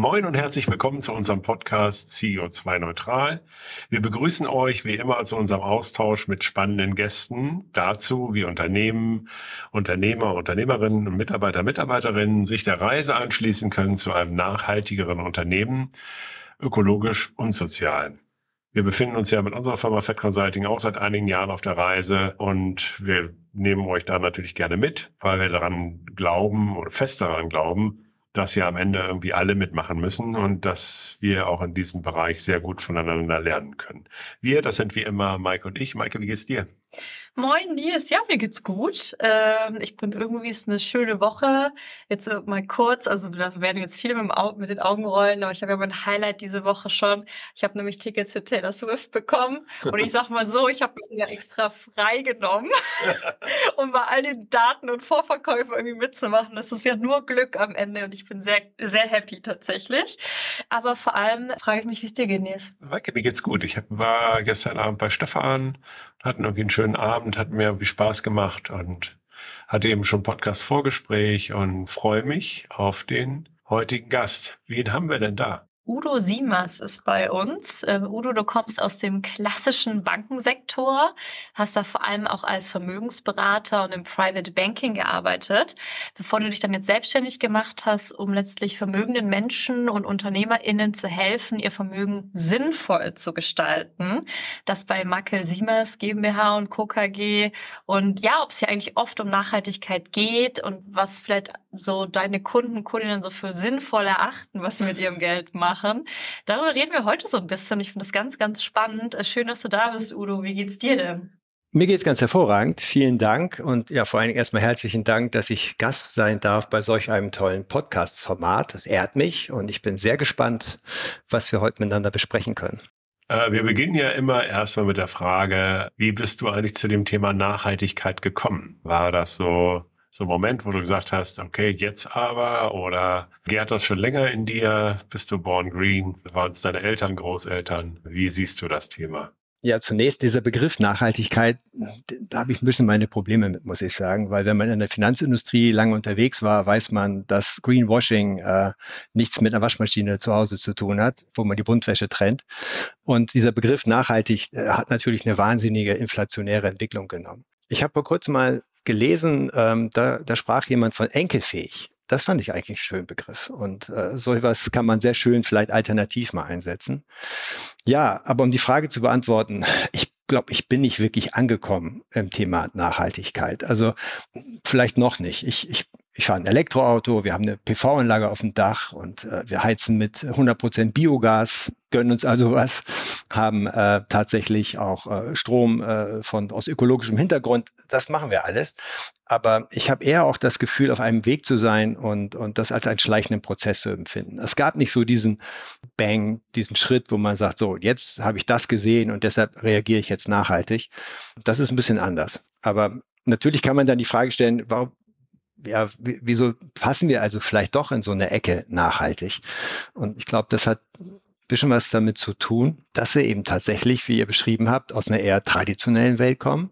Moin und herzlich willkommen zu unserem Podcast CO2 Neutral. Wir begrüßen euch wie immer zu unserem Austausch mit spannenden Gästen dazu, wie Unternehmen, Unternehmer, Unternehmerinnen und Mitarbeiter, Mitarbeiterinnen sich der Reise anschließen können zu einem nachhaltigeren Unternehmen, ökologisch und sozial. Wir befinden uns ja mit unserer Firma Fed Consulting auch seit einigen Jahren auf der Reise und wir nehmen euch da natürlich gerne mit, weil wir daran glauben oder fest daran glauben, dass ja am Ende irgendwie alle mitmachen müssen und dass wir auch in diesem Bereich sehr gut voneinander lernen können. Wir, das sind wie immer Mike und ich. Maike, wie geht's dir? Moin Nils, ja, mir geht's gut. Ähm, ich bin irgendwie, ist eine schöne Woche. Jetzt äh, mal kurz, also das werden jetzt viele mit, dem mit den Augen rollen, aber ich habe ja mein Highlight diese Woche schon. Ich habe nämlich Tickets für Taylor Swift bekommen und ich sag mal so, ich habe mir ja extra freigenommen, um bei all den Daten und Vorverkäufen irgendwie mitzumachen. Das ist ja nur Glück am Ende und ich bin sehr, sehr happy tatsächlich. Aber vor allem frage ich mich, wie es dir geht, Nils. Mir geht's gut. Ich war gestern Abend bei Stefan hatten irgendwie einen schönen Abend, hat mir irgendwie Spaß gemacht und hatte eben schon Podcast-Vorgespräch und freue mich auf den heutigen Gast. Wen haben wir denn da? Udo Siemers ist bei uns. Ähm, Udo, du kommst aus dem klassischen Bankensektor, hast da vor allem auch als Vermögensberater und im Private Banking gearbeitet, bevor du dich dann jetzt selbstständig gemacht hast, um letztlich vermögenden Menschen und UnternehmerInnen zu helfen, ihr Vermögen sinnvoll zu gestalten. Das bei Mackel Siemers GmbH und Co. KG. Und ja, ob es hier eigentlich oft um Nachhaltigkeit geht und was vielleicht so deine Kunden, Kundinnen so für sinnvoll erachten, was sie mit ihrem Geld machen machen. Darüber reden wir heute so ein bisschen. Ich finde das ganz, ganz spannend. Äh, schön, dass du da bist, Udo. Wie geht's dir denn? Mir geht's ganz hervorragend. Vielen Dank und ja, vor allen Dingen erstmal herzlichen Dank, dass ich Gast sein darf bei solch einem tollen Podcast-Format. Das ehrt mich und ich bin sehr gespannt, was wir heute miteinander besprechen können. Äh, wir beginnen ja immer erstmal mit der Frage, wie bist du eigentlich zu dem Thema Nachhaltigkeit gekommen? War das so so ein Moment, wo du gesagt hast, okay, jetzt aber oder gärt das schon länger in dir? Bist du born green? Waren es deine Eltern, Großeltern? Wie siehst du das Thema? Ja, zunächst dieser Begriff Nachhaltigkeit, da habe ich ein bisschen meine Probleme mit, muss ich sagen, weil wenn man in der Finanzindustrie lange unterwegs war, weiß man, dass Greenwashing äh, nichts mit einer Waschmaschine zu Hause zu tun hat, wo man die Buntwäsche trennt. Und dieser Begriff nachhaltig äh, hat natürlich eine wahnsinnige inflationäre Entwicklung genommen. Ich habe vor kurzem mal gelesen, ähm, da, da sprach jemand von enkelfähig. Das fand ich eigentlich einen schönen Begriff. Und äh, so etwas kann man sehr schön vielleicht alternativ mal einsetzen. Ja, aber um die Frage zu beantworten, ich glaube, ich bin nicht wirklich angekommen im Thema Nachhaltigkeit. Also vielleicht noch nicht. Ich, ich ich fahre ein Elektroauto, wir haben eine PV-Anlage auf dem Dach und äh, wir heizen mit 100% Biogas, gönnen uns also was, haben äh, tatsächlich auch äh, Strom äh, von, aus ökologischem Hintergrund. Das machen wir alles. Aber ich habe eher auch das Gefühl, auf einem Weg zu sein und, und das als einen schleichenden Prozess zu empfinden. Es gab nicht so diesen Bang, diesen Schritt, wo man sagt, so, jetzt habe ich das gesehen und deshalb reagiere ich jetzt nachhaltig. Das ist ein bisschen anders. Aber Natürlich kann man dann die Frage stellen, warum, ja, wieso passen wir also vielleicht doch in so eine Ecke nachhaltig? Und ich glaube, das hat bisschen was damit zu tun, dass wir eben tatsächlich, wie ihr beschrieben habt, aus einer eher traditionellen Welt kommen.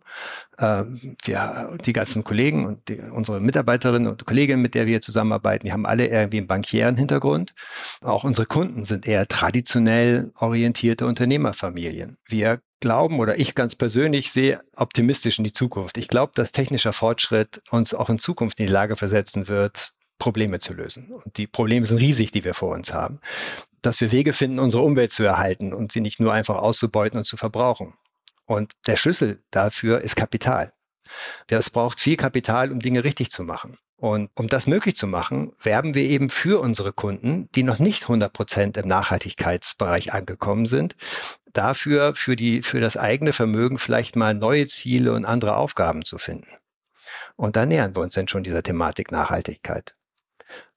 Ähm, wir, die ganzen Kollegen und die, unsere Mitarbeiterinnen und Kolleginnen, mit der wir zusammenarbeiten, die haben alle irgendwie einen bankieren Hintergrund. Auch unsere Kunden sind eher traditionell orientierte Unternehmerfamilien. Wir glauben oder ich ganz persönlich sehe optimistisch in die Zukunft. Ich glaube, dass technischer Fortschritt uns auch in Zukunft in die Lage versetzen wird, Probleme zu lösen. Und die Probleme sind riesig, die wir vor uns haben. Dass wir Wege finden, unsere Umwelt zu erhalten und sie nicht nur einfach auszubeuten und zu verbrauchen. Und der Schlüssel dafür ist Kapital. Es braucht viel Kapital, um Dinge richtig zu machen. Und um das möglich zu machen, werben wir eben für unsere Kunden, die noch nicht 100 Prozent im Nachhaltigkeitsbereich angekommen sind, dafür für, die, für das eigene Vermögen vielleicht mal neue Ziele und andere Aufgaben zu finden. Und da nähern wir uns dann schon dieser Thematik Nachhaltigkeit.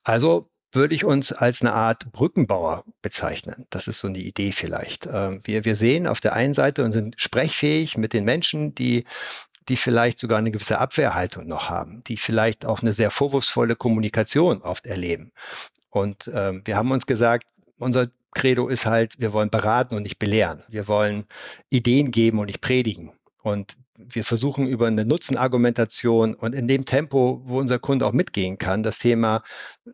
Also würde ich uns als eine Art Brückenbauer bezeichnen. Das ist so eine Idee vielleicht. Ähm, wir, wir sehen auf der einen Seite und sind sprechfähig mit den Menschen, die die vielleicht sogar eine gewisse Abwehrhaltung noch haben, die vielleicht auch eine sehr vorwurfsvolle Kommunikation oft erleben. Und ähm, wir haben uns gesagt, unser Credo ist halt, wir wollen beraten und nicht belehren. Wir wollen Ideen geben und nicht predigen. Und wir versuchen über eine Nutzenargumentation und in dem Tempo, wo unser Kunde auch mitgehen kann, das Thema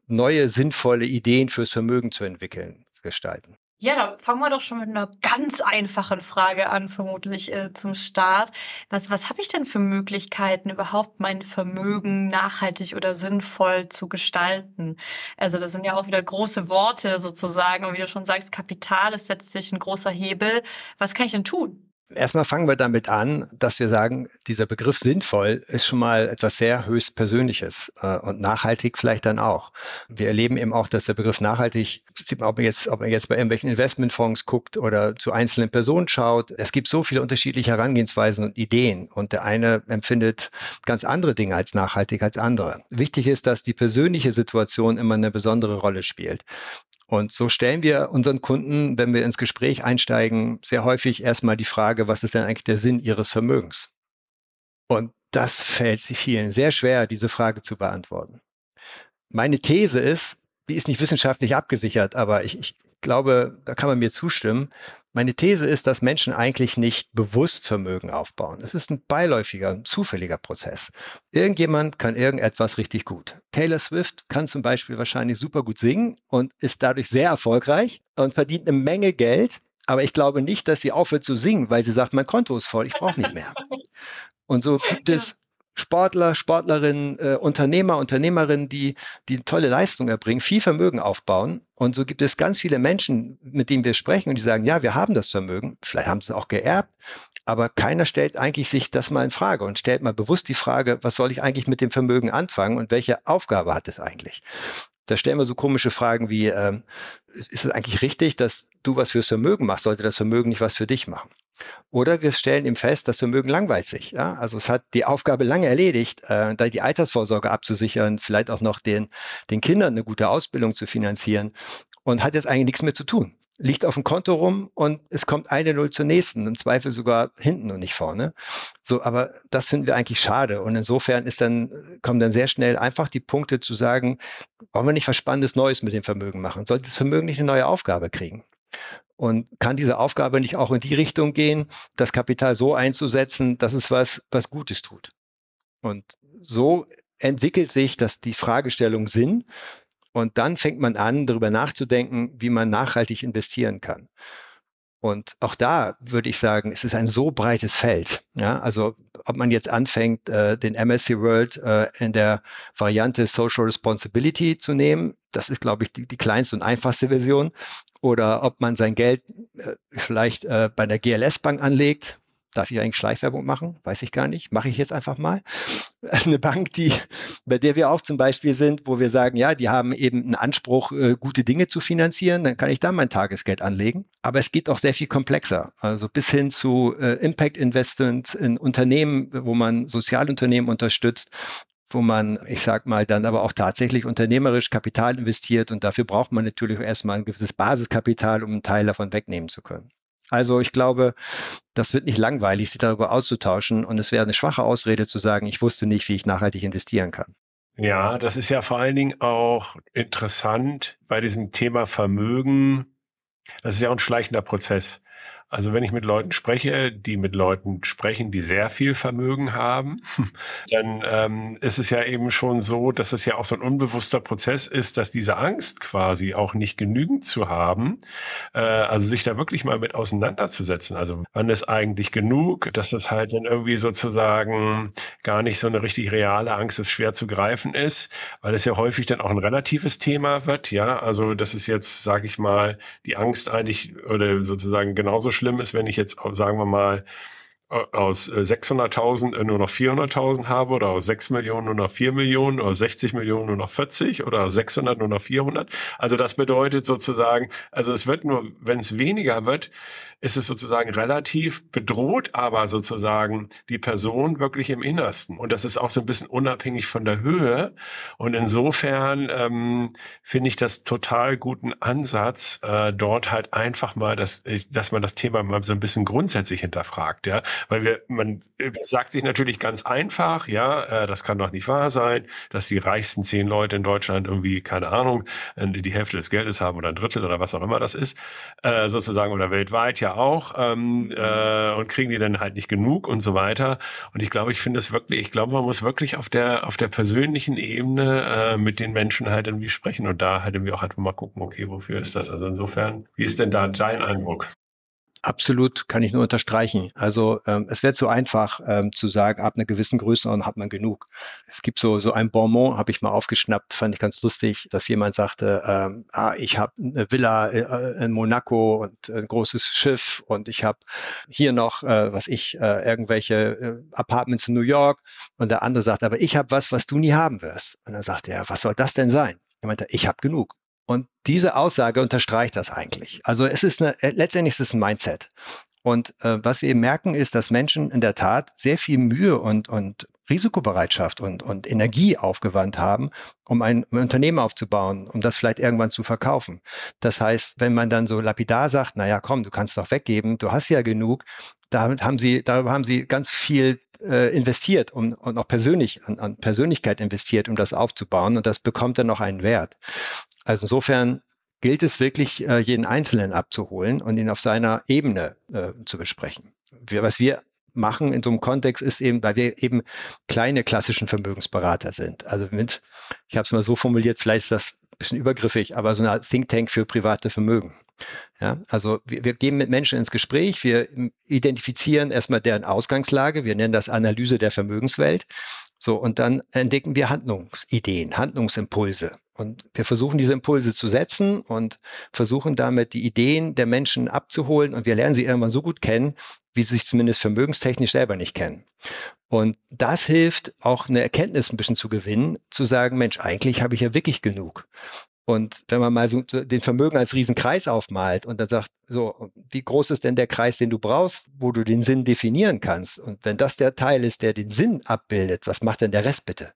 neue, sinnvolle Ideen fürs Vermögen zu entwickeln, zu gestalten. Ja, da fangen wir doch schon mit einer ganz einfachen Frage an, vermutlich äh, zum Start. Was, was habe ich denn für Möglichkeiten, überhaupt mein Vermögen nachhaltig oder sinnvoll zu gestalten? Also das sind ja auch wieder große Worte sozusagen. Und wie du schon sagst, Kapital ist letztlich ein großer Hebel. Was kann ich denn tun? Erstmal fangen wir damit an, dass wir sagen, dieser Begriff sinnvoll ist schon mal etwas sehr höchst Persönliches äh, und nachhaltig vielleicht dann auch. Wir erleben eben auch, dass der Begriff nachhaltig, sieht man, ob man jetzt, ob man jetzt bei irgendwelchen Investmentfonds guckt oder zu einzelnen Personen schaut. Es gibt so viele unterschiedliche Herangehensweisen und Ideen und der eine empfindet ganz andere Dinge als nachhaltig als andere. Wichtig ist, dass die persönliche Situation immer eine besondere Rolle spielt. Und so stellen wir unseren Kunden, wenn wir ins Gespräch einsteigen, sehr häufig erstmal die Frage, was ist denn eigentlich der Sinn ihres Vermögens? Und das fällt sich vielen sehr schwer, diese Frage zu beantworten. Meine These ist, die ist nicht wissenschaftlich abgesichert, aber ich, ich glaube, da kann man mir zustimmen. Meine These ist, dass Menschen eigentlich nicht bewusst Vermögen aufbauen. Es ist ein beiläufiger, ein zufälliger Prozess. Irgendjemand kann irgendetwas richtig gut. Taylor Swift kann zum Beispiel wahrscheinlich super gut singen und ist dadurch sehr erfolgreich und verdient eine Menge Geld. Aber ich glaube nicht, dass sie aufhört zu singen, weil sie sagt, mein Konto ist voll, ich brauche nicht mehr. Und so gibt es Sportler, Sportlerinnen, äh, Unternehmer, Unternehmerinnen, die, die tolle Leistung erbringen, viel Vermögen aufbauen. Und so gibt es ganz viele Menschen, mit denen wir sprechen und die sagen, ja, wir haben das Vermögen, vielleicht haben sie es auch geerbt, aber keiner stellt eigentlich sich das mal in Frage und stellt mal bewusst die Frage, was soll ich eigentlich mit dem Vermögen anfangen und welche Aufgabe hat es eigentlich? Da stellen wir so komische Fragen wie, ähm, ist es eigentlich richtig, dass du was fürs Vermögen machst? Sollte das Vermögen nicht was für dich machen? Oder wir stellen ihm fest, das Vermögen langweilt sich. Ja? Also es hat die Aufgabe lange erledigt, äh, die Altersvorsorge abzusichern, vielleicht auch noch den, den Kindern eine gute Ausbildung zu finanzieren und hat jetzt eigentlich nichts mehr zu tun. Liegt auf dem Konto rum und es kommt eine Null zur nächsten, im Zweifel sogar hinten und nicht vorne. So, aber das finden wir eigentlich schade. Und insofern ist dann, kommen dann sehr schnell einfach die Punkte zu sagen, wollen wir nicht was Spannendes Neues mit dem Vermögen machen? Sollte das Vermögen nicht eine neue Aufgabe kriegen? Und kann diese Aufgabe nicht auch in die Richtung gehen, das Kapital so einzusetzen, dass es was, was Gutes tut? Und so entwickelt sich das, die Fragestellung Sinn. Und dann fängt man an, darüber nachzudenken, wie man nachhaltig investieren kann. Und auch da würde ich sagen, es ist ein so breites Feld. Ja, also ob man jetzt anfängt, äh, den MSC World äh, in der Variante Social Responsibility zu nehmen, das ist, glaube ich, die, die kleinste und einfachste Version, oder ob man sein Geld äh, vielleicht äh, bei der GLS Bank anlegt, Darf ich eigentlich Schleichwerbung machen? Weiß ich gar nicht. Mache ich jetzt einfach mal. Eine Bank, die, bei der wir auch zum Beispiel sind, wo wir sagen, ja, die haben eben einen Anspruch, äh, gute Dinge zu finanzieren, dann kann ich da mein Tagesgeld anlegen. Aber es geht auch sehr viel komplexer. Also bis hin zu äh, Impact Investments in Unternehmen, wo man Sozialunternehmen unterstützt wo man, ich sag mal, dann aber auch tatsächlich unternehmerisch Kapital investiert und dafür braucht man natürlich erstmal ein gewisses Basiskapital, um einen Teil davon wegnehmen zu können. Also ich glaube, das wird nicht langweilig, sich darüber auszutauschen und es wäre eine schwache Ausrede zu sagen, ich wusste nicht, wie ich nachhaltig investieren kann. Ja, das ist ja vor allen Dingen auch interessant bei diesem Thema Vermögen. Das ist ja auch ein schleichender Prozess. Also wenn ich mit Leuten spreche, die mit Leuten sprechen, die sehr viel Vermögen haben, dann ähm, ist es ja eben schon so, dass es ja auch so ein unbewusster Prozess ist, dass diese Angst quasi auch nicht genügend zu haben, äh, also sich da wirklich mal mit auseinanderzusetzen. Also wann ist eigentlich genug, dass das halt dann irgendwie sozusagen gar nicht so eine richtig reale Angst ist, schwer zu greifen ist, weil es ja häufig dann auch ein relatives Thema wird. Ja, also das ist jetzt, sage ich mal, die Angst eigentlich oder sozusagen genauso schlimm ist, wenn ich jetzt, sagen wir mal, aus 600.000 äh, nur noch 400.000 habe oder aus 6 Millionen nur noch 4 Millionen oder 60 Millionen nur noch 40 oder aus 600 nur noch 400. Also das bedeutet sozusagen, also es wird nur, wenn es weniger wird, ist es sozusagen relativ bedroht, aber sozusagen die Person wirklich im Innersten. Und das ist auch so ein bisschen unabhängig von der Höhe. Und insofern ähm, finde ich das total guten Ansatz, äh, dort halt einfach mal, dass, dass man das Thema mal so ein bisschen grundsätzlich hinterfragt. Ja, Weil wir, man sagt sich natürlich ganz einfach, ja, äh, das kann doch nicht wahr sein, dass die reichsten zehn Leute in Deutschland irgendwie, keine Ahnung, die Hälfte des Geldes haben oder ein Drittel oder was auch immer das ist, äh, sozusagen, oder weltweit ja auch, ähm, äh, und kriegen die dann halt nicht genug und so weiter. Und ich glaube, ich finde es wirklich, ich glaube, man muss wirklich auf der, auf der persönlichen Ebene äh, mit den Menschen halt irgendwie sprechen und da halt irgendwie auch halt mal gucken, okay, wofür ist das? Also insofern, wie ist denn da dein Eindruck? Absolut, kann ich nur unterstreichen. Also ähm, es wird so einfach ähm, zu sagen, ab einer gewissen Größe und hat man genug. Es gibt so so ein Bonbon, habe ich mal aufgeschnappt, fand ich ganz lustig, dass jemand sagte, ähm, ah, ich habe eine Villa äh, in Monaco und ein großes Schiff und ich habe hier noch, äh, was ich, äh, irgendwelche äh, Apartments in New York. Und der andere sagt, aber ich habe was, was du nie haben wirst. Und dann sagt er, was soll das denn sein? Er meinte, ich habe genug. Und diese Aussage unterstreicht das eigentlich. Also es ist eine, äh, letztendlich ist es ein Mindset. Und äh, was wir eben merken, ist, dass Menschen in der Tat sehr viel Mühe und, und Risikobereitschaft und, und Energie aufgewandt haben, um ein Unternehmen aufzubauen, um das vielleicht irgendwann zu verkaufen. Das heißt, wenn man dann so lapidar sagt, na ja, komm, du kannst doch weggeben, du hast ja genug, damit haben sie, da haben sie ganz viel äh, investiert und, und auch persönlich an, an Persönlichkeit investiert, um das aufzubauen und das bekommt dann noch einen Wert. Also insofern gilt es wirklich, äh, jeden Einzelnen abzuholen und ihn auf seiner Ebene äh, zu besprechen. Wir, was wir machen in so einem Kontext ist eben, weil wir eben kleine klassischen Vermögensberater sind. Also mit, ich habe es mal so formuliert, vielleicht ist das ein bisschen übergriffig, aber so eine Think Tank für private Vermögen. Ja, also wir, wir gehen mit Menschen ins Gespräch, wir identifizieren erstmal deren Ausgangslage, wir nennen das Analyse der Vermögenswelt. So, und dann entdecken wir Handlungsideen, Handlungsimpulse. Und wir versuchen diese Impulse zu setzen und versuchen damit die Ideen der Menschen abzuholen. Und wir lernen sie irgendwann so gut kennen, wie sie sich zumindest vermögenstechnisch selber nicht kennen. Und das hilft auch eine Erkenntnis ein bisschen zu gewinnen, zu sagen, Mensch, eigentlich habe ich ja wirklich genug. Und wenn man mal so den Vermögen als Riesenkreis aufmalt und dann sagt, so, wie groß ist denn der Kreis, den du brauchst, wo du den Sinn definieren kannst? Und wenn das der Teil ist, der den Sinn abbildet, was macht denn der Rest bitte?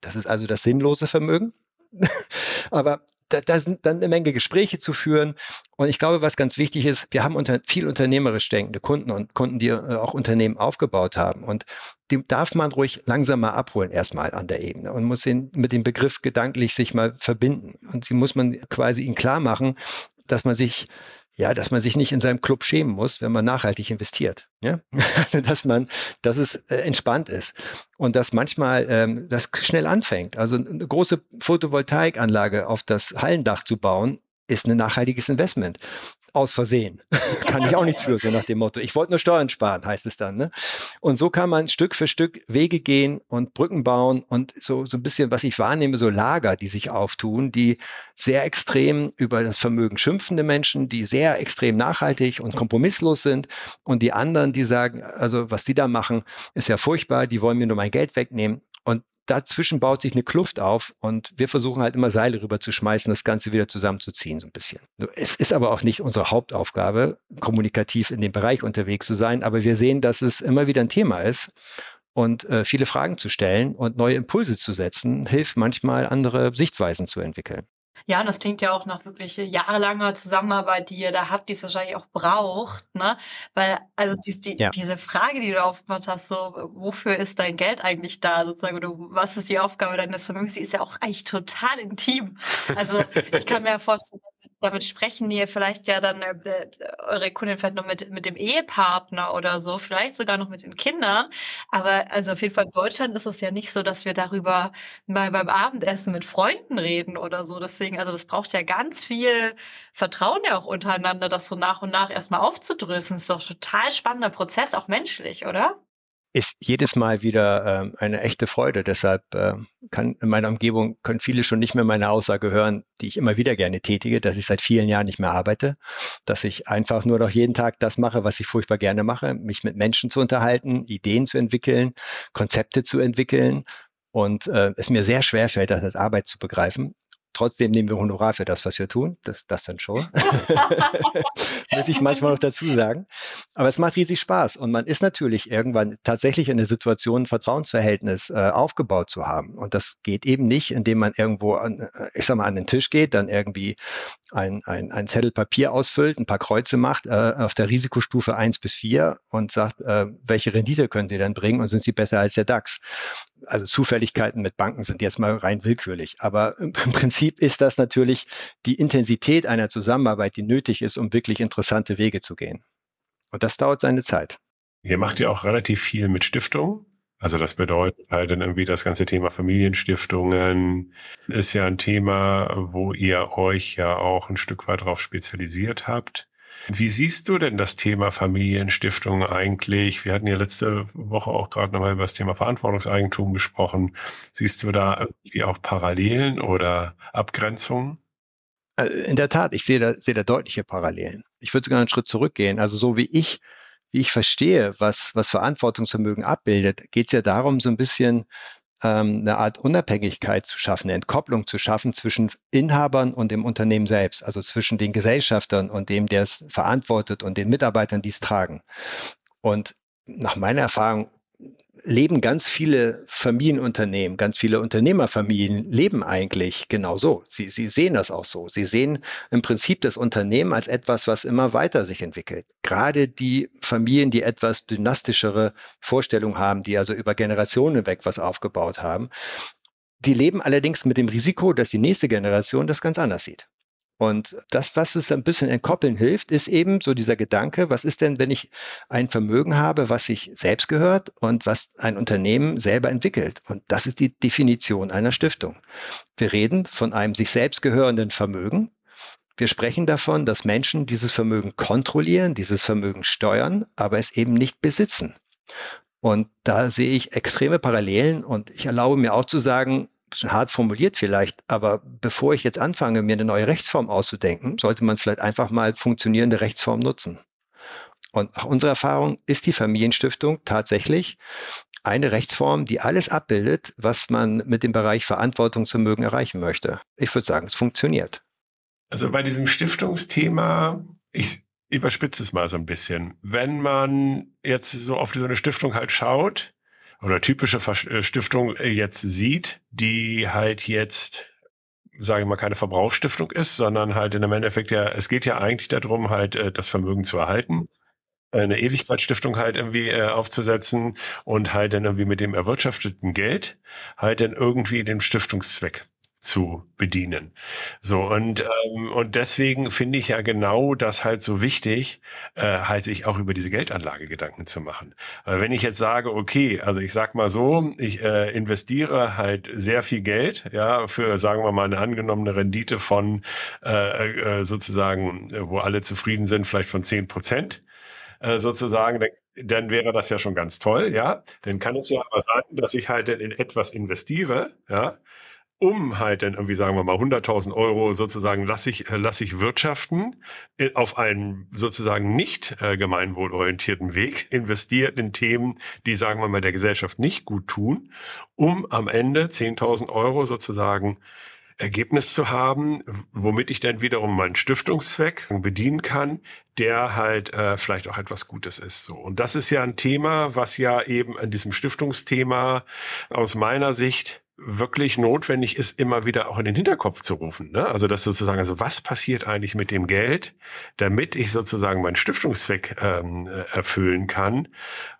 Das ist also das sinnlose Vermögen. Aber da, da sind dann eine Menge Gespräche zu führen. Und ich glaube, was ganz wichtig ist, wir haben unter, viel unternehmerisch denkende Kunden und Kunden, die äh, auch Unternehmen aufgebaut haben. Und die darf man ruhig langsam mal abholen, erstmal an der Ebene und muss ihn mit dem Begriff gedanklich sich mal verbinden. Und sie muss man quasi ihnen klar machen, dass man sich ja, dass man sich nicht in seinem Club schämen muss, wenn man nachhaltig investiert. Ja? dass man, dass es äh, entspannt ist und dass manchmal ähm, das schnell anfängt. Also eine große Photovoltaikanlage auf das Hallendach zu bauen, ist ein nachhaltiges Investment. Aus Versehen. kann ich auch nichts für, so nach dem Motto. Ich wollte nur Steuern sparen, heißt es dann. Ne? Und so kann man Stück für Stück Wege gehen und Brücken bauen und so, so ein bisschen, was ich wahrnehme, so Lager, die sich auftun, die sehr extrem über das Vermögen schimpfende Menschen, die sehr extrem nachhaltig und kompromisslos sind und die anderen, die sagen, also was die da machen, ist ja furchtbar, die wollen mir nur mein Geld wegnehmen. Dazwischen baut sich eine Kluft auf und wir versuchen halt immer Seile rüber zu schmeißen, das Ganze wieder zusammenzuziehen, so ein bisschen. Es ist aber auch nicht unsere Hauptaufgabe, kommunikativ in dem Bereich unterwegs zu sein, aber wir sehen, dass es immer wieder ein Thema ist und äh, viele Fragen zu stellen und neue Impulse zu setzen, hilft manchmal, andere Sichtweisen zu entwickeln. Ja, und das klingt ja auch nach wirklich jahrelanger Zusammenarbeit, die ihr da habt, die es wahrscheinlich auch braucht, ne? Weil, also die, die, ja. diese Frage, die du aufgemacht hast, so, wofür ist dein Geld eigentlich da, sozusagen, oder was ist die Aufgabe deines Vermögens, die ist ja auch eigentlich total intim. Also ich kann mir vorstellen, damit sprechen ihr vielleicht ja dann äh, eure Kundin vielleicht noch mit, mit dem Ehepartner oder so, vielleicht sogar noch mit den Kindern. Aber also auf jeden Fall in Deutschland ist es ja nicht so, dass wir darüber mal beim Abendessen mit Freunden reden oder so. Deswegen, also das braucht ja ganz viel Vertrauen ja auch untereinander, das so nach und nach erstmal aufzudrösen. Das ist doch total spannender Prozess, auch menschlich, oder? Ist jedes Mal wieder äh, eine echte Freude. Deshalb äh, kann in meiner Umgebung können viele schon nicht mehr meine Aussage hören, die ich immer wieder gerne tätige, dass ich seit vielen Jahren nicht mehr arbeite, dass ich einfach nur noch jeden Tag das mache, was ich furchtbar gerne mache, mich mit Menschen zu unterhalten, Ideen zu entwickeln, Konzepte zu entwickeln. Und äh, es mir sehr schwer fällt, das als Arbeit zu begreifen trotzdem nehmen wir Honorar für das, was wir tun. Das, das dann schon. Muss ich manchmal noch dazu sagen. Aber es macht riesig Spaß. Und man ist natürlich irgendwann tatsächlich in der Situation, ein Vertrauensverhältnis äh, aufgebaut zu haben. Und das geht eben nicht, indem man irgendwo, an, äh, ich sag mal, an den Tisch geht, dann irgendwie ein, ein, ein Zettel Papier ausfüllt, ein paar Kreuze macht äh, auf der Risikostufe 1 bis 4 und sagt, äh, welche Rendite können Sie denn bringen und sind Sie besser als der DAX? Also Zufälligkeiten mit Banken sind jetzt mal rein willkürlich. Aber im Prinzip ist das natürlich die Intensität einer Zusammenarbeit, die nötig ist, um wirklich interessante Wege zu gehen. Und das dauert seine Zeit. Ihr macht ja auch relativ viel mit Stiftungen. Also das bedeutet halt dann irgendwie das ganze Thema Familienstiftungen ist ja ein Thema, wo ihr euch ja auch ein Stück weit darauf spezialisiert habt. Wie siehst du denn das Thema Familienstiftung eigentlich? Wir hatten ja letzte Woche auch gerade nochmal über das Thema Verantwortungseigentum gesprochen. Siehst du da irgendwie auch Parallelen oder Abgrenzungen? Äh, in der Tat, ich sehe da, sehe da deutliche Parallelen. Ich würde sogar einen Schritt zurückgehen. Also so wie ich wie ich verstehe, was, was Verantwortungsvermögen abbildet, geht es ja darum, so ein bisschen ähm, eine Art Unabhängigkeit zu schaffen, eine Entkopplung zu schaffen zwischen Inhabern und dem Unternehmen selbst, also zwischen den Gesellschaftern und dem, der es verantwortet und den Mitarbeitern, die es tragen. Und nach meiner Erfahrung leben ganz viele Familienunternehmen, ganz viele Unternehmerfamilien leben eigentlich genau so. Sie, sie sehen das auch so. Sie sehen im Prinzip das Unternehmen als etwas, was immer weiter sich entwickelt. Gerade die Familien, die etwas dynastischere Vorstellungen haben, die also über Generationen weg was aufgebaut haben, die leben allerdings mit dem Risiko, dass die nächste Generation das ganz anders sieht. Und das, was es ein bisschen entkoppeln hilft, ist eben so dieser Gedanke, was ist denn, wenn ich ein Vermögen habe, was sich selbst gehört und was ein Unternehmen selber entwickelt? Und das ist die Definition einer Stiftung. Wir reden von einem sich selbst gehörenden Vermögen. Wir sprechen davon, dass Menschen dieses Vermögen kontrollieren, dieses Vermögen steuern, aber es eben nicht besitzen. Und da sehe ich extreme Parallelen und ich erlaube mir auch zu sagen, hart formuliert vielleicht, aber bevor ich jetzt anfange, mir eine neue Rechtsform auszudenken, sollte man vielleicht einfach mal funktionierende Rechtsformen nutzen. Und nach unserer Erfahrung ist die Familienstiftung tatsächlich eine Rechtsform, die alles abbildet, was man mit dem Bereich Verantwortungsvermögen erreichen möchte. Ich würde sagen, es funktioniert. Also bei diesem Stiftungsthema, ich überspitze es mal so ein bisschen. Wenn man jetzt so auf so eine Stiftung halt schaut, oder typische äh, Stiftung äh, jetzt sieht, die halt jetzt sage ich mal, keine Verbrauchsstiftung ist, sondern halt in dem Endeffekt ja, es geht ja eigentlich darum, halt äh, das Vermögen zu erhalten, eine Ewigkeitsstiftung halt irgendwie äh, aufzusetzen und halt dann irgendwie mit dem erwirtschafteten Geld halt dann irgendwie den Stiftungszweck zu bedienen. So und ähm, und deswegen finde ich ja genau das halt so wichtig, äh, halt sich auch über diese Geldanlage Gedanken zu machen. Weil wenn ich jetzt sage, okay, also ich sag mal so, ich äh, investiere halt sehr viel Geld, ja, für sagen wir mal eine angenommene Rendite von äh, äh, sozusagen, wo alle zufrieden sind, vielleicht von zehn Prozent äh, sozusagen, dann dann wäre das ja schon ganz toll, ja. Dann kann es ja aber sein, dass ich halt in etwas investiere, ja, um halt dann irgendwie, sagen wir mal, 100.000 Euro sozusagen lasse ich, äh, lasse ich wirtschaften äh, auf einen sozusagen nicht äh, gemeinwohlorientierten Weg, investiert in Themen, die, sagen wir mal, der Gesellschaft nicht gut tun, um am Ende 10.000 Euro sozusagen Ergebnis zu haben, womit ich dann wiederum meinen Stiftungszweck bedienen kann, der halt äh, vielleicht auch etwas Gutes ist. So und das ist ja ein Thema, was ja eben an diesem Stiftungsthema aus meiner Sicht wirklich notwendig ist, immer wieder auch in den Hinterkopf zu rufen. Ne? Also das sozusagen, also was passiert eigentlich mit dem Geld, damit ich sozusagen meinen Stiftungszweck ähm, erfüllen kann,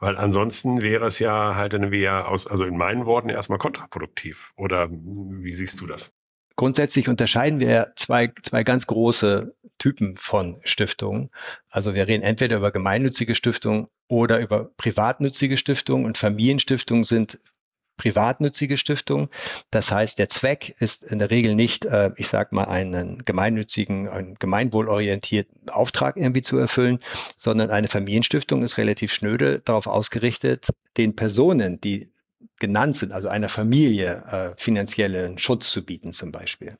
weil ansonsten wäre es ja halt irgendwie ja aus, also in meinen Worten erstmal kontraproduktiv. Oder wie siehst du das? Grundsätzlich unterscheiden wir zwei, zwei ganz große Typen von Stiftungen. Also wir reden entweder über gemeinnützige Stiftungen oder über privatnützige Stiftungen und Familienstiftungen sind privatnützige Stiftung. Das heißt, der Zweck ist in der Regel nicht, äh, ich sage mal, einen gemeinnützigen, einen gemeinwohlorientierten Auftrag irgendwie zu erfüllen, sondern eine Familienstiftung ist relativ schnöde darauf ausgerichtet, den Personen, die genannt sind, also einer Familie, äh, finanziellen Schutz zu bieten zum Beispiel.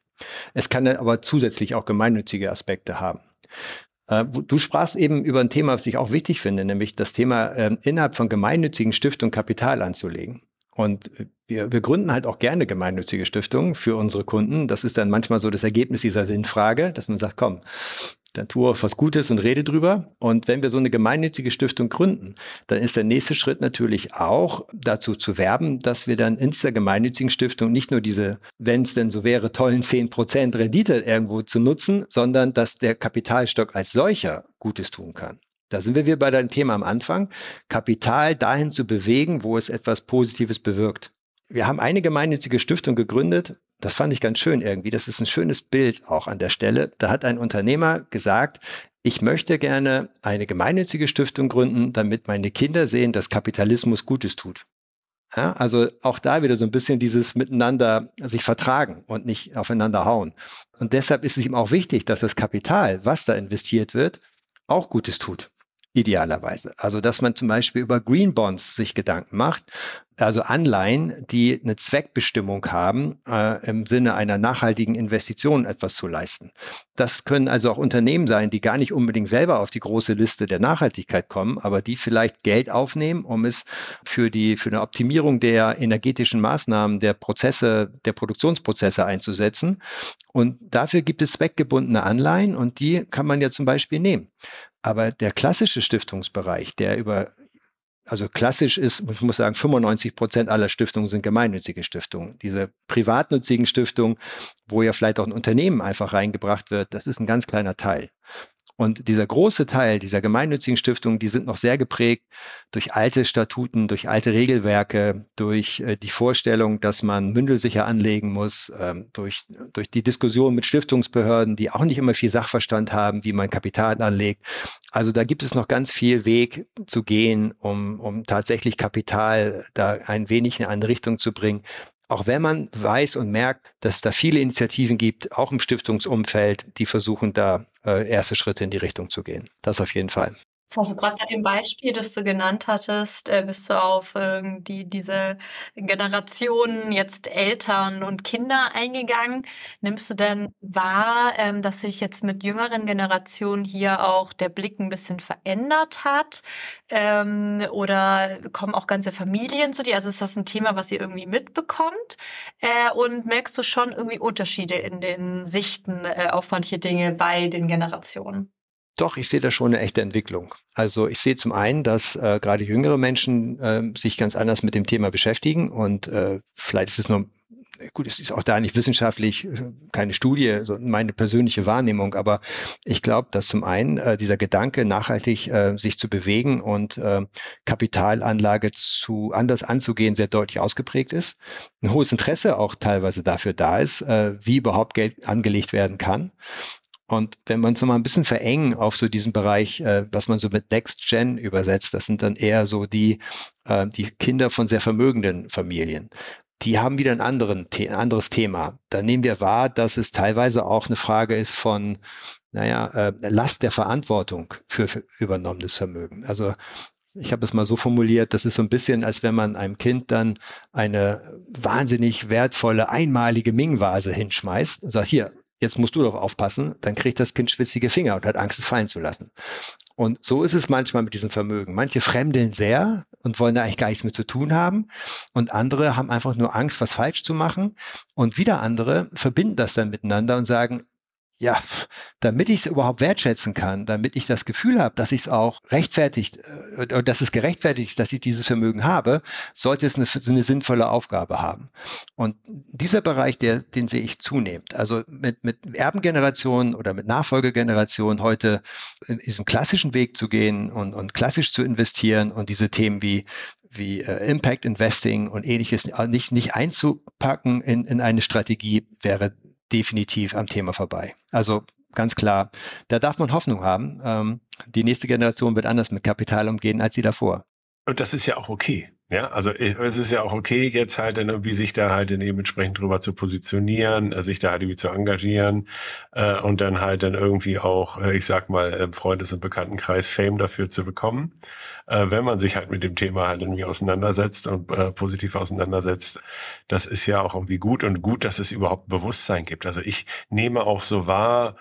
Es kann dann aber zusätzlich auch gemeinnützige Aspekte haben. Äh, du sprachst eben über ein Thema, was ich auch wichtig finde, nämlich das Thema äh, innerhalb von gemeinnützigen Stiftungen Kapital anzulegen. Und wir, wir gründen halt auch gerne gemeinnützige Stiftungen für unsere Kunden. Das ist dann manchmal so das Ergebnis dieser Sinnfrage, dass man sagt, komm, dann tue auch was Gutes und rede drüber. Und wenn wir so eine gemeinnützige Stiftung gründen, dann ist der nächste Schritt natürlich auch dazu zu werben, dass wir dann in dieser gemeinnützigen Stiftung nicht nur diese, wenn es denn so wäre, tollen 10% Rendite irgendwo zu nutzen, sondern dass der Kapitalstock als solcher Gutes tun kann. Da sind wir wieder bei deinem Thema am Anfang, Kapital dahin zu bewegen, wo es etwas Positives bewirkt. Wir haben eine gemeinnützige Stiftung gegründet. Das fand ich ganz schön irgendwie. Das ist ein schönes Bild auch an der Stelle. Da hat ein Unternehmer gesagt, ich möchte gerne eine gemeinnützige Stiftung gründen, damit meine Kinder sehen, dass Kapitalismus Gutes tut. Ja, also auch da wieder so ein bisschen dieses Miteinander sich vertragen und nicht aufeinander hauen. Und deshalb ist es ihm auch wichtig, dass das Kapital, was da investiert wird, auch Gutes tut idealerweise. Also dass man zum Beispiel über Green Bonds sich Gedanken macht, also Anleihen, die eine Zweckbestimmung haben, äh, im Sinne einer nachhaltigen Investition etwas zu leisten. Das können also auch Unternehmen sein, die gar nicht unbedingt selber auf die große Liste der Nachhaltigkeit kommen, aber die vielleicht Geld aufnehmen, um es für die für eine Optimierung der energetischen Maßnahmen, der Prozesse, der Produktionsprozesse einzusetzen. Und dafür gibt es zweckgebundene Anleihen und die kann man ja zum Beispiel nehmen. Aber der klassische Stiftungsbereich, der über, also klassisch ist, ich muss sagen, 95 Prozent aller Stiftungen sind gemeinnützige Stiftungen. Diese privatnützigen Stiftungen, wo ja vielleicht auch ein Unternehmen einfach reingebracht wird, das ist ein ganz kleiner Teil. Und dieser große Teil dieser gemeinnützigen Stiftungen, die sind noch sehr geprägt durch alte Statuten, durch alte Regelwerke, durch äh, die Vorstellung, dass man mündelsicher anlegen muss, ähm, durch, durch die Diskussion mit Stiftungsbehörden, die auch nicht immer viel Sachverstand haben, wie man Kapital anlegt. Also da gibt es noch ganz viel Weg zu gehen, um, um tatsächlich Kapital da ein wenig in eine Richtung zu bringen, auch wenn man weiß und merkt, dass es da viele Initiativen gibt, auch im Stiftungsumfeld, die versuchen, da äh, erste Schritte in die Richtung zu gehen. Das auf jeden Fall. Also gerade bei dem Beispiel, das du genannt hattest, äh, bist du auf äh, die, diese Generationen jetzt Eltern und Kinder eingegangen. Nimmst du denn wahr, ähm, dass sich jetzt mit jüngeren Generationen hier auch der Blick ein bisschen verändert hat? Ähm, oder kommen auch ganze Familien zu dir? Also ist das ein Thema, was ihr irgendwie mitbekommt? Äh, und merkst du schon irgendwie Unterschiede in den Sichten äh, auf manche Dinge bei den Generationen? Doch, ich sehe da schon eine echte Entwicklung. Also ich sehe zum einen, dass äh, gerade jüngere Menschen äh, sich ganz anders mit dem Thema beschäftigen und äh, vielleicht ist es nur gut, es ist auch da nicht wissenschaftlich äh, keine Studie, so meine persönliche Wahrnehmung, aber ich glaube, dass zum einen äh, dieser Gedanke, nachhaltig äh, sich zu bewegen und äh, Kapitalanlage zu anders anzugehen, sehr deutlich ausgeprägt ist. Ein hohes Interesse auch teilweise dafür da ist, äh, wie überhaupt Geld angelegt werden kann. Und wenn man es mal ein bisschen verengen auf so diesen Bereich, äh, was man so mit Next Gen übersetzt, das sind dann eher so die, äh, die Kinder von sehr vermögenden Familien. Die haben wieder ein, anderen, ein anderes Thema. Da nehmen wir wahr, dass es teilweise auch eine Frage ist von, naja, äh, Last der Verantwortung für, für übernommenes Vermögen. Also ich habe es mal so formuliert, das ist so ein bisschen, als wenn man einem Kind dann eine wahnsinnig wertvolle, einmalige Ming-Vase hinschmeißt und sagt, hier, jetzt musst du doch aufpassen, dann kriegt das Kind schwitzige Finger und hat Angst, es fallen zu lassen. Und so ist es manchmal mit diesem Vermögen. Manche fremdeln sehr und wollen da eigentlich gar nichts mit zu tun haben. Und andere haben einfach nur Angst, was falsch zu machen. Und wieder andere verbinden das dann miteinander und sagen, ja, damit ich es überhaupt wertschätzen kann, damit ich das Gefühl habe, dass ich es auch rechtfertigt, äh, dass es gerechtfertigt ist, dass ich dieses Vermögen habe, sollte es eine, eine, sinnvolle Aufgabe haben. Und dieser Bereich, der, den sehe ich zunehmend. Also mit, mit Erbengenerationen oder mit Nachfolgegenerationen heute in diesem klassischen Weg zu gehen und, und klassisch zu investieren und diese Themen wie wie äh, Impact Investing und ähnliches nicht, nicht einzupacken in, in eine Strategie wäre definitiv am Thema vorbei. Also ganz klar, da darf man Hoffnung haben. Ähm, die nächste Generation wird anders mit Kapital umgehen als die davor. Und das ist ja auch okay. Ja, also es ist ja auch okay, jetzt halt dann irgendwie sich da halt dann eben entsprechend drüber zu positionieren, äh, sich da halt irgendwie zu engagieren äh, und dann halt dann irgendwie auch, äh, ich sag mal, im Freundes- und Bekanntenkreis Fame dafür zu bekommen, äh, wenn man sich halt mit dem Thema halt irgendwie auseinandersetzt und äh, positiv auseinandersetzt. Das ist ja auch irgendwie gut und gut, dass es überhaupt Bewusstsein gibt. Also ich nehme auch so wahr,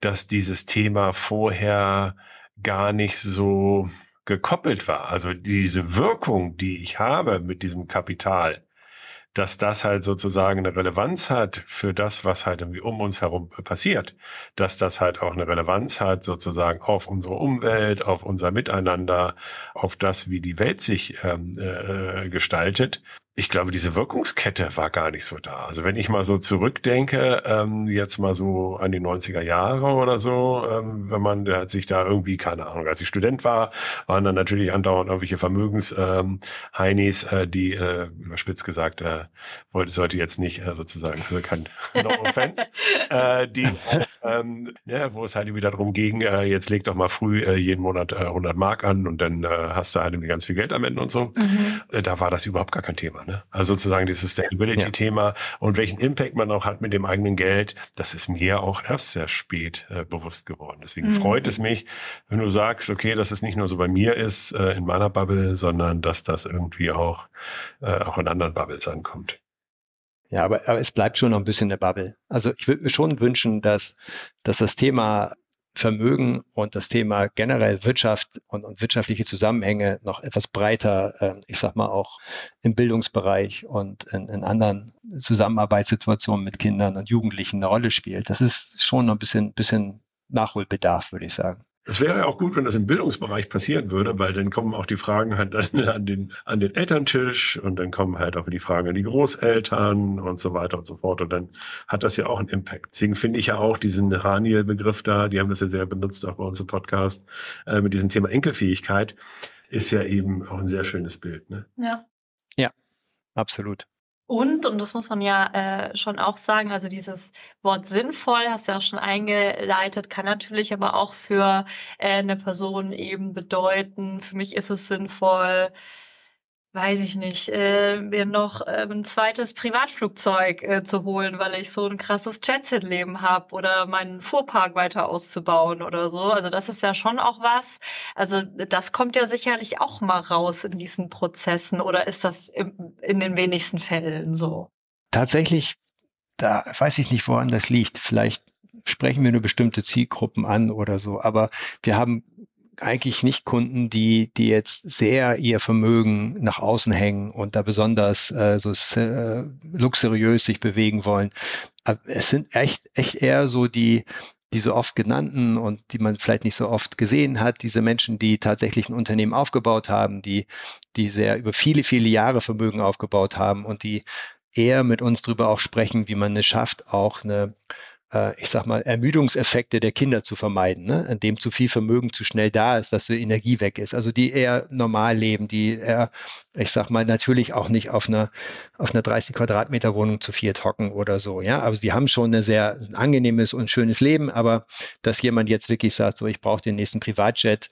dass dieses Thema vorher gar nicht so gekoppelt war. Also diese Wirkung, die ich habe mit diesem Kapital, dass das halt sozusagen eine Relevanz hat für das, was halt irgendwie um uns herum passiert, dass das halt auch eine Relevanz hat sozusagen auf unsere Umwelt, auf unser Miteinander, auf das, wie die Welt sich ähm, äh, gestaltet ich glaube, diese Wirkungskette war gar nicht so da. Also wenn ich mal so zurückdenke, ähm, jetzt mal so an die 90er Jahre oder so, ähm, wenn man der hat sich da irgendwie, keine Ahnung, als ich Student war, waren dann natürlich andauernd irgendwelche Vermögensheinis, ähm, äh, die, äh, überspitzt gesagt, äh, wollte, sollte jetzt nicht äh, sozusagen, kein no offense, äh, die, ähm, ja, wo es halt wieder darum ging, äh, jetzt leg doch mal früh äh, jeden Monat äh, 100 Mark an und dann äh, hast du halt irgendwie ganz viel Geld am Ende und so. Mhm. Äh, da war das überhaupt gar kein Thema. Ne? Also sozusagen dieses Sustainability-Thema ja. und welchen Impact man auch hat mit dem eigenen Geld, das ist mir auch erst sehr spät äh, bewusst geworden. Deswegen mhm. freut es mich, wenn du sagst, okay, dass es nicht nur so bei mir ist, äh, in meiner Bubble, sondern dass das irgendwie auch, äh, auch in anderen Bubbles ankommt. Ja, aber, aber es bleibt schon noch ein bisschen eine Bubble. Also ich würde mir schon wünschen, dass, dass das Thema Vermögen und das Thema generell Wirtschaft und, und wirtschaftliche Zusammenhänge noch etwas breiter, äh, ich sag mal auch im Bildungsbereich und in, in, anderen Zusammenarbeitssituationen mit Kindern und Jugendlichen eine Rolle spielt. Das ist schon noch ein bisschen, bisschen Nachholbedarf, würde ich sagen. Es wäre ja auch gut, wenn das im Bildungsbereich passieren würde, weil dann kommen auch die Fragen halt an den, an den Elterntisch und dann kommen halt auch die Fragen an die Großeltern und so weiter und so fort. Und dann hat das ja auch einen Impact. Deswegen finde ich ja auch diesen Haniel-Begriff da, die haben das ja sehr benutzt auch bei uns im Podcast, äh, mit diesem Thema Enkelfähigkeit, ist ja eben auch ein sehr schönes Bild. Ne? Ja. Ja, absolut. Und, und das muss man ja äh, schon auch sagen, also dieses Wort sinnvoll, hast du ja auch schon eingeleitet, kann natürlich aber auch für äh, eine Person eben bedeuten, für mich ist es sinnvoll, weiß ich nicht, äh, mir noch äh, ein zweites Privatflugzeug äh, zu holen, weil ich so ein krasses Jet-Set-Leben habe oder meinen Fuhrpark weiter auszubauen oder so. Also das ist ja schon auch was. Also das kommt ja sicherlich auch mal raus in diesen Prozessen oder ist das im, in den wenigsten Fällen so? Tatsächlich, da weiß ich nicht, woran das liegt. Vielleicht sprechen wir nur bestimmte Zielgruppen an oder so, aber wir haben eigentlich nicht Kunden, die, die jetzt sehr ihr Vermögen nach außen hängen und da besonders äh, so äh, luxuriös sich bewegen wollen. es sind echt, echt eher so die, die so oft genannten und die man vielleicht nicht so oft gesehen hat, diese Menschen, die tatsächlich ein Unternehmen aufgebaut haben, die, die sehr über viele, viele Jahre Vermögen aufgebaut haben und die eher mit uns darüber auch sprechen, wie man es schafft, auch eine ich sag mal, Ermüdungseffekte der Kinder zu vermeiden, ne? in dem zu viel Vermögen zu schnell da ist, dass die Energie weg ist. Also die eher normal leben, die eher, ich sag mal, natürlich auch nicht auf einer, auf einer 30 Quadratmeter Wohnung zu viert hocken oder so. Ja, aber sie haben schon eine sehr ein angenehmes und schönes Leben, aber dass jemand jetzt wirklich sagt, so ich brauche den nächsten Privatjet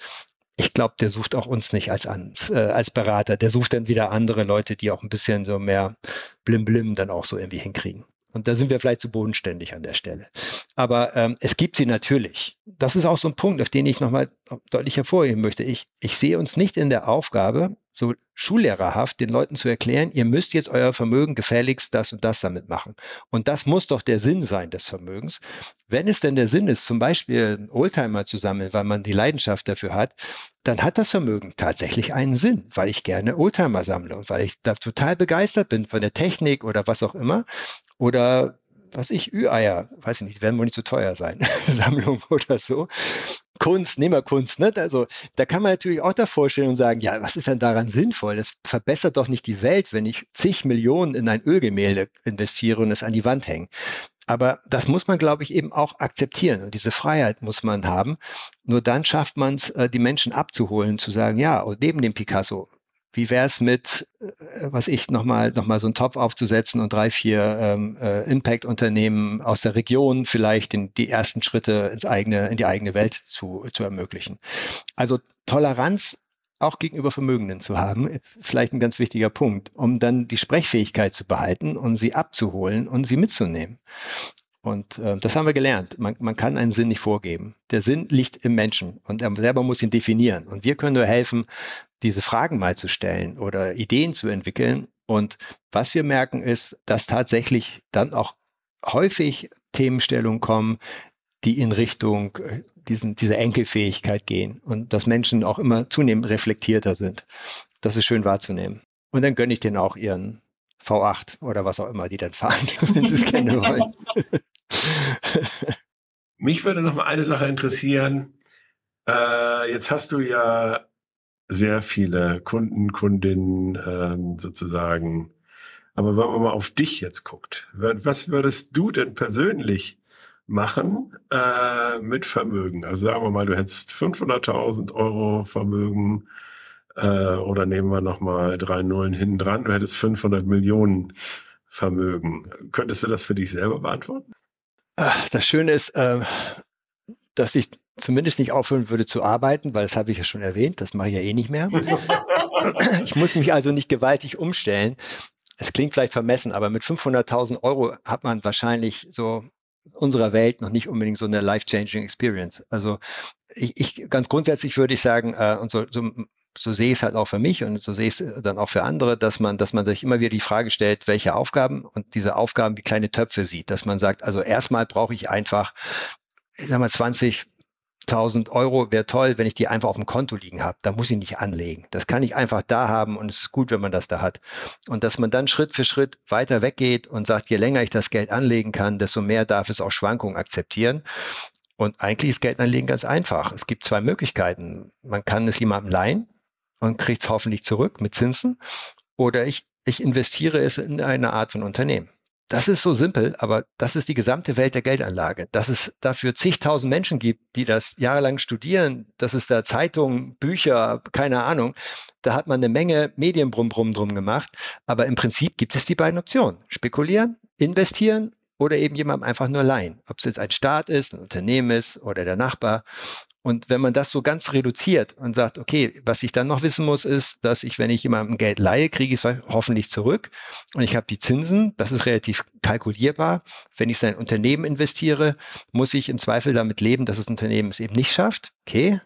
ich glaube, der sucht auch uns nicht als, als, äh, als Berater. Der sucht dann wieder andere Leute, die auch ein bisschen so mehr Blim-Blim dann auch so irgendwie hinkriegen. Und da sind wir vielleicht zu bodenständig an der Stelle. Aber ähm, es gibt sie natürlich. Das ist auch so ein Punkt, auf den ich nochmal deutlich hervorheben möchte. Ich, ich sehe uns nicht in der Aufgabe, so schullehrerhaft den Leuten zu erklären, ihr müsst jetzt euer Vermögen gefälligst das und das damit machen. Und das muss doch der Sinn sein des Vermögens. Wenn es denn der Sinn ist, zum Beispiel Oldtimer zu sammeln, weil man die Leidenschaft dafür hat, dann hat das Vermögen tatsächlich einen Sinn, weil ich gerne Oldtimer sammle und weil ich da total begeistert bin von der Technik oder was auch immer. Oder was ich, Ü-Eier, weiß ich nicht, werden wohl nicht zu so teuer sein, Sammlung oder so. Kunst, Nehmerkunst, ne? Also da kann man natürlich auch da vorstellen und sagen, ja, was ist denn daran sinnvoll? Das verbessert doch nicht die Welt, wenn ich zig Millionen in ein Ölgemälde investiere und es an die Wand hänge. Aber das muss man, glaube ich, eben auch akzeptieren. Und diese Freiheit muss man haben. Nur dann schafft man es, äh, die Menschen abzuholen, zu sagen, ja, und neben dem Picasso, wie wäre es mit, äh, was ich nochmal noch mal so einen Topf aufzusetzen und drei, vier ähm, äh, Impact-Unternehmen aus der Region vielleicht in die ersten Schritte ins eigene, in die eigene Welt zu, zu ermöglichen. Also Toleranz auch gegenüber Vermögenden zu haben, vielleicht ein ganz wichtiger Punkt, um dann die Sprechfähigkeit zu behalten und sie abzuholen und sie mitzunehmen. Und äh, das haben wir gelernt. Man, man kann einen Sinn nicht vorgeben. Der Sinn liegt im Menschen und er selber muss ihn definieren. Und wir können nur helfen, diese Fragen mal zu stellen oder Ideen zu entwickeln. Und was wir merken ist, dass tatsächlich dann auch häufig Themenstellungen kommen, die in Richtung äh, diesen, dieser Enkelfähigkeit gehen und dass Menschen auch immer zunehmend reflektierter sind. Das ist schön wahrzunehmen. Und dann gönne ich denen auch ihren V8 oder was auch immer die dann fahren, wenn sie es kennen wollen. Mich würde noch mal eine Sache interessieren. Äh, jetzt hast du ja sehr viele Kunden, Kundinnen ähm, sozusagen. Aber wenn man mal auf dich jetzt guckt, was würdest du denn persönlich machen äh, mit Vermögen? Also sagen wir mal, du hättest 500.000 Euro Vermögen äh, oder nehmen wir nochmal drei Nullen hinten dran, du hättest 500 Millionen Vermögen. Könntest du das für dich selber beantworten? Das Schöne ist, äh, dass ich zumindest nicht aufhören würde zu arbeiten, weil das habe ich ja schon erwähnt, das mache ich ja eh nicht mehr. ich muss mich also nicht gewaltig umstellen. Es klingt vielleicht vermessen, aber mit 500.000 Euro hat man wahrscheinlich so unserer Welt noch nicht unbedingt so eine life-changing Experience. Also ich, ich ganz grundsätzlich würde ich sagen, äh, und so, so, so sehe ich es halt auch für mich und so sehe ich es dann auch für andere, dass man, dass man sich immer wieder die Frage stellt, welche Aufgaben und diese Aufgaben wie kleine Töpfe sieht, dass man sagt, also erstmal brauche ich einfach, ich sag mal 20, 1000 Euro wäre toll, wenn ich die einfach auf dem Konto liegen habe. Da muss ich nicht anlegen. Das kann ich einfach da haben und es ist gut, wenn man das da hat. Und dass man dann Schritt für Schritt weiter weggeht und sagt, je länger ich das Geld anlegen kann, desto mehr darf es auch Schwankungen akzeptieren. Und eigentlich ist Geldanlegen ganz einfach. Es gibt zwei Möglichkeiten. Man kann es jemandem leihen und kriegt es hoffentlich zurück mit Zinsen. Oder ich, ich investiere es in eine Art von Unternehmen. Das ist so simpel, aber das ist die gesamte Welt der Geldanlage. Dass es dafür zigtausend Menschen gibt, die das jahrelang studieren, dass es da Zeitungen, Bücher, keine Ahnung, da hat man eine Menge Medienbrumm drum gemacht. Aber im Prinzip gibt es die beiden Optionen. Spekulieren, investieren oder eben jemandem einfach nur leihen. Ob es jetzt ein Staat ist, ein Unternehmen ist oder der Nachbar. Und wenn man das so ganz reduziert und sagt, okay, was ich dann noch wissen muss, ist, dass ich, wenn ich jemandem Geld leihe, kriege ich es hoffentlich zurück. Und ich habe die Zinsen, das ist relativ kalkulierbar. Wenn ich es in ein Unternehmen investiere, muss ich im Zweifel damit leben, dass das Unternehmen es eben nicht schafft. Okay.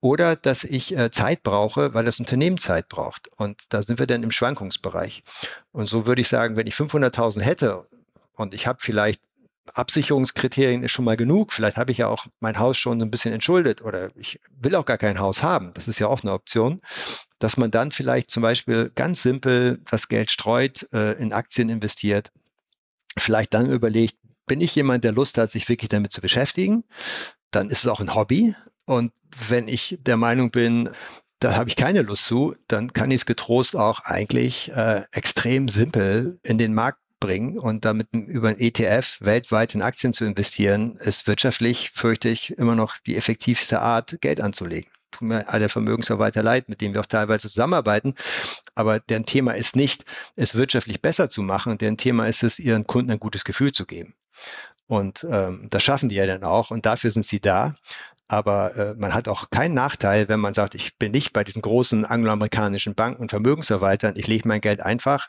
Oder dass ich äh, Zeit brauche, weil das Unternehmen Zeit braucht. Und da sind wir dann im Schwankungsbereich. Und so würde ich sagen, wenn ich 500.000 hätte und ich habe vielleicht Absicherungskriterien ist schon mal genug. Vielleicht habe ich ja auch mein Haus schon ein bisschen entschuldet oder ich will auch gar kein Haus haben. Das ist ja auch eine Option, dass man dann vielleicht zum Beispiel ganz simpel das Geld streut, äh, in Aktien investiert, vielleicht dann überlegt, bin ich jemand, der Lust hat, sich wirklich damit zu beschäftigen, dann ist es auch ein Hobby. Und wenn ich der Meinung bin, da habe ich keine Lust zu, dann kann ich es getrost auch eigentlich äh, extrem simpel in den Markt bringen und damit über ein ETF weltweit in Aktien zu investieren, ist wirtschaftlich, fürchte ich, immer noch die effektivste Art, Geld anzulegen. Tut mir alle Vermögensverwalter leid, mit denen wir auch teilweise zusammenarbeiten. Aber deren Thema ist nicht, es wirtschaftlich besser zu machen, deren Thema ist es, ihren Kunden ein gutes Gefühl zu geben. Und ähm, das schaffen die ja dann auch und dafür sind sie da. Aber äh, man hat auch keinen Nachteil, wenn man sagt, ich bin nicht bei diesen großen angloamerikanischen Banken und Vermögensverwaltern. Ich lege mein Geld einfach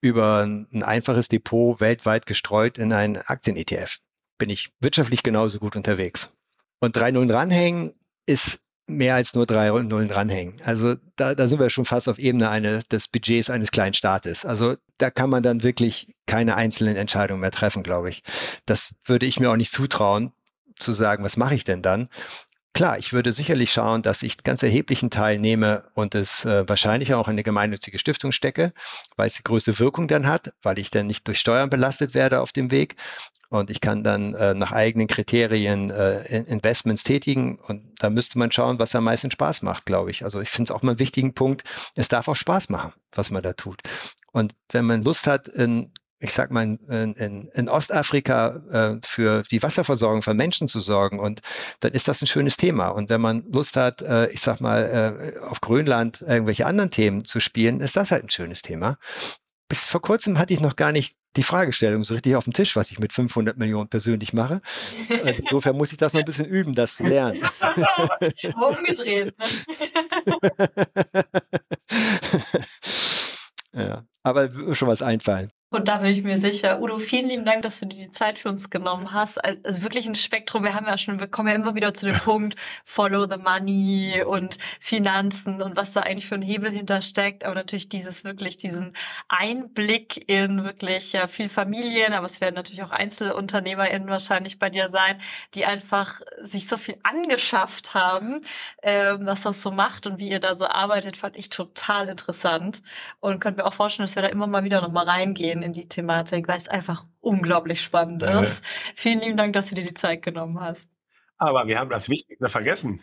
über ein einfaches Depot weltweit gestreut in einen Aktien-ETF. Bin ich wirtschaftlich genauso gut unterwegs. Und drei Nullen dranhängen ist mehr als nur drei Nullen dranhängen. Also da, da sind wir schon fast auf Ebene eine, des Budgets eines kleinen Staates. Also da kann man dann wirklich keine einzelnen Entscheidungen mehr treffen, glaube ich. Das würde ich mir auch nicht zutrauen, zu sagen, was mache ich denn dann? Klar, ich würde sicherlich schauen, dass ich ganz erheblichen Teil nehme und es äh, wahrscheinlich auch in eine gemeinnützige Stiftung stecke, weil es die größte Wirkung dann hat, weil ich dann nicht durch Steuern belastet werde auf dem Weg und ich kann dann äh, nach eigenen Kriterien äh, Investments tätigen und da müsste man schauen, was am meisten Spaß macht, glaube ich. Also ich finde es auch mal einen wichtigen Punkt, es darf auch Spaß machen, was man da tut. Und wenn man Lust hat, in ich sag mal, in, in, in Ostafrika äh, für die Wasserversorgung von Menschen zu sorgen. Und dann ist das ein schönes Thema. Und wenn man Lust hat, äh, ich sag mal, äh, auf Grönland irgendwelche anderen Themen zu spielen, ist das halt ein schönes Thema. Bis vor kurzem hatte ich noch gar nicht die Fragestellung so richtig auf dem Tisch, was ich mit 500 Millionen persönlich mache. Also insofern muss ich das noch ein bisschen üben, das zu lernen. Umgedreht. Ne? ja, aber schon was einfallen. Und da bin ich mir sicher. Udo, vielen lieben Dank, dass du dir die Zeit für uns genommen hast. Also wirklich ein Spektrum. Wir haben ja schon, wir kommen ja immer wieder zu dem Punkt Follow the Money und Finanzen und was da eigentlich für ein Hebel hintersteckt. Aber natürlich dieses wirklich, diesen Einblick in wirklich ja, viel Familien, aber es werden natürlich auch EinzelunternehmerInnen wahrscheinlich bei dir sein, die einfach sich so viel angeschafft haben, äh, was das so macht und wie ihr da so arbeitet, fand ich total interessant. Und könnt mir auch vorstellen, dass wir da immer mal wieder nochmal reingehen in die Thematik, weil es einfach unglaublich spannend ist. Vielen lieben Dank, dass du dir die Zeit genommen hast. Aber wir haben das Wichtigste vergessen.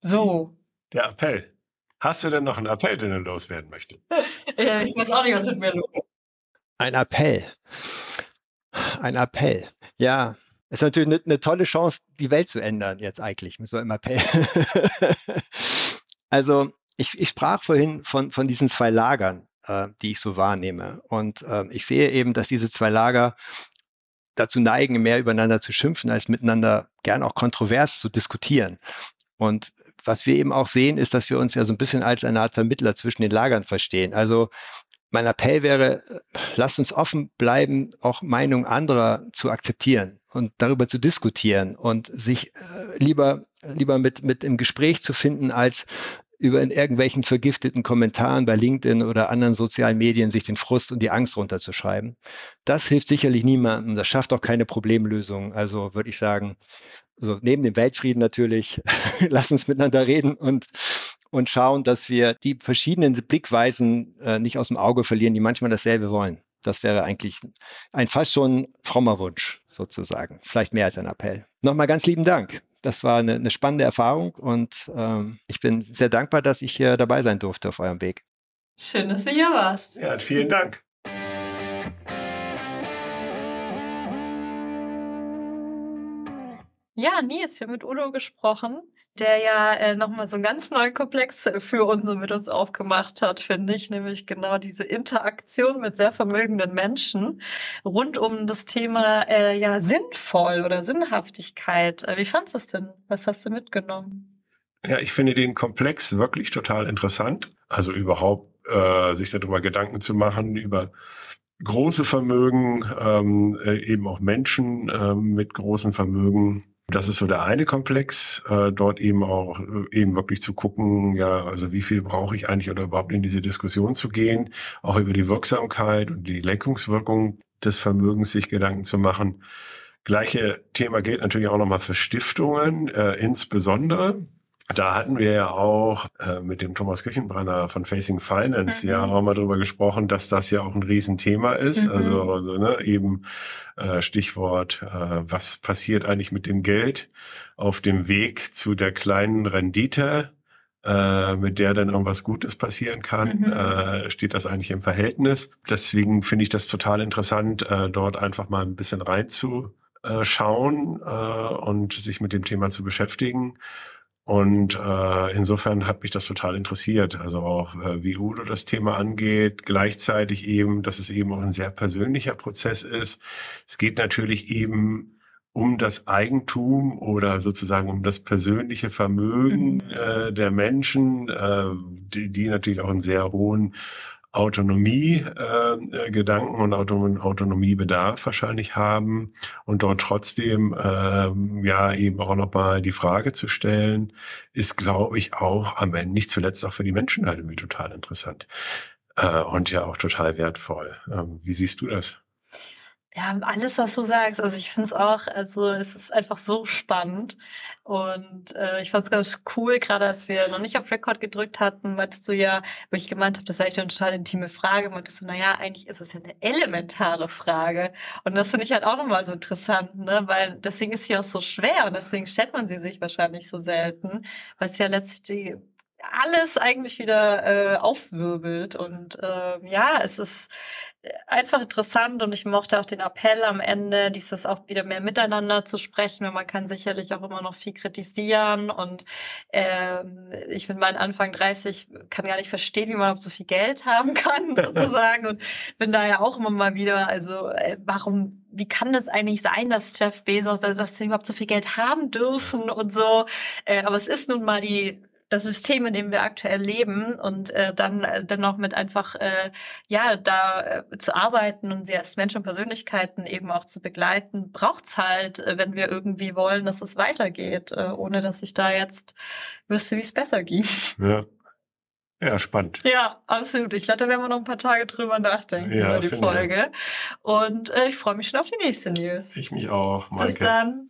So. Der Appell. Hast du denn noch einen Appell, den du loswerden möchtest? ja, ich weiß auch nicht, was mit mir los ist. Ein Appell. Ein Appell. Ja, ist natürlich eine, eine, tolle Chance, die Welt zu ändern, jetzt eigentlich, mit so einem Appell. also, ich, ich sprach vorhin von, von diesen zwei Lagern äh, die ich so wahrnehme. Und äh, ich sehe eben, dass diese zwei Lager dazu neigen, mehr übereinander zu schimpfen, als miteinander gern auch kontrovers zu diskutieren. Und was wir eben auch sehen, ist, dass wir uns ja so ein bisschen als eine Art Vermittler zwischen den Lagern verstehen. Also mein Appell wäre, lasst uns offen bleiben, auch Meinungen anderer zu akzeptieren und darüber zu diskutieren und sich äh, lieber, lieber mit, mit im Gespräch zu finden, als über in irgendwelchen vergifteten Kommentaren bei LinkedIn oder anderen sozialen Medien sich den Frust und die Angst runterzuschreiben. Das hilft sicherlich niemandem. Das schafft auch keine Problemlösung. Also würde ich sagen, also neben dem Weltfrieden natürlich, lass uns miteinander reden und, und schauen, dass wir die verschiedenen Blickweisen äh, nicht aus dem Auge verlieren, die manchmal dasselbe wollen. Das wäre eigentlich ein fast schon frommer Wunsch sozusagen. Vielleicht mehr als ein Appell. Nochmal ganz lieben Dank das war eine, eine spannende Erfahrung und ähm, ich bin sehr dankbar, dass ich hier dabei sein durfte auf eurem Weg. Schön, dass du hier warst. Ja, vielen Dank. Ja, Nils, wir haben mit Udo gesprochen der ja äh, nochmal so einen ganz neuen Komplex für uns und mit uns aufgemacht hat, finde ich, nämlich genau diese Interaktion mit sehr vermögenden Menschen rund um das Thema äh, ja sinnvoll oder Sinnhaftigkeit. Äh, wie fandest du das denn? Was hast du mitgenommen? Ja, ich finde den Komplex wirklich total interessant. Also überhaupt äh, sich darüber Gedanken zu machen, über große Vermögen, ähm, äh, eben auch Menschen äh, mit großen Vermögen das ist so der eine Komplex, äh, dort eben auch äh, eben wirklich zu gucken, ja, also wie viel brauche ich eigentlich oder überhaupt in diese Diskussion zu gehen, auch über die Wirksamkeit und die Lenkungswirkung des Vermögens sich Gedanken zu machen. Gleiche Thema gilt natürlich auch nochmal für Stiftungen, äh, insbesondere. Da hatten wir ja auch äh, mit dem Thomas Küchenbrenner von Facing Finance mhm. ja auch mal drüber gesprochen, dass das ja auch ein Riesenthema ist. Mhm. Also, also ne, eben äh, Stichwort, äh, was passiert eigentlich mit dem Geld auf dem Weg zu der kleinen Rendite, äh, mit der dann irgendwas Gutes passieren kann, mhm. äh, steht das eigentlich im Verhältnis. Deswegen finde ich das total interessant, äh, dort einfach mal ein bisschen reinzuschauen äh, und sich mit dem Thema zu beschäftigen. Und äh, insofern hat mich das total interessiert. Also auch, äh, wie Udo das Thema angeht. Gleichzeitig eben, dass es eben auch ein sehr persönlicher Prozess ist. Es geht natürlich eben um das Eigentum oder sozusagen um das persönliche Vermögen mhm. äh, der Menschen, äh, die, die natürlich auch einen sehr hohen Autonomie-Gedanken äh, und Auto Autonomiebedarf wahrscheinlich haben und dort trotzdem ähm, ja eben auch nochmal die Frage zu stellen, ist, glaube ich, auch am Ende nicht zuletzt auch für die Menschen halt irgendwie total interessant äh, und ja auch total wertvoll. Ähm, wie siehst du das? Ja, alles, was du sagst. Also ich finde es auch, also es ist einfach so spannend. Und äh, ich fand es ganz cool, gerade als wir noch nicht auf Record gedrückt hatten, meintest du ja, wo ich gemeint habe, das eigentlich eine total intime Frage, meintest du, naja, eigentlich ist es ja eine elementare Frage. Und das finde ich halt auch nochmal so interessant, ne? Weil deswegen ist sie auch so schwer und deswegen stellt man sie sich wahrscheinlich so selten, weil es ja letztlich die alles eigentlich wieder äh, aufwirbelt. Und äh, ja, es ist einfach interessant und ich mochte auch den Appell am Ende, dieses auch wieder mehr miteinander zu sprechen, weil man kann sicherlich auch immer noch viel kritisieren und ähm, ich bin meinen Anfang 30, kann gar nicht verstehen, wie man so viel Geld haben kann sozusagen und bin da ja auch immer mal wieder, also äh, warum, wie kann das eigentlich sein, dass Jeff Bezos, also dass sie überhaupt so viel Geld haben dürfen und so, äh, aber es ist nun mal die das System, in dem wir aktuell leben und äh, dann äh, dennoch mit einfach äh, ja da äh, zu arbeiten und sie als Menschen und Persönlichkeiten eben auch zu begleiten, braucht's halt, äh, wenn wir irgendwie wollen, dass es weitergeht, äh, ohne dass ich da jetzt wüsste, wie es besser ging. Ja. Ja, spannend. Ja, absolut. Ich glaube, da werden wir noch ein paar Tage drüber nachdenken Ja, über die finde ich. Folge. Und äh, ich freue mich schon auf die nächste News. Ich mich auch, Bis Maike. dann.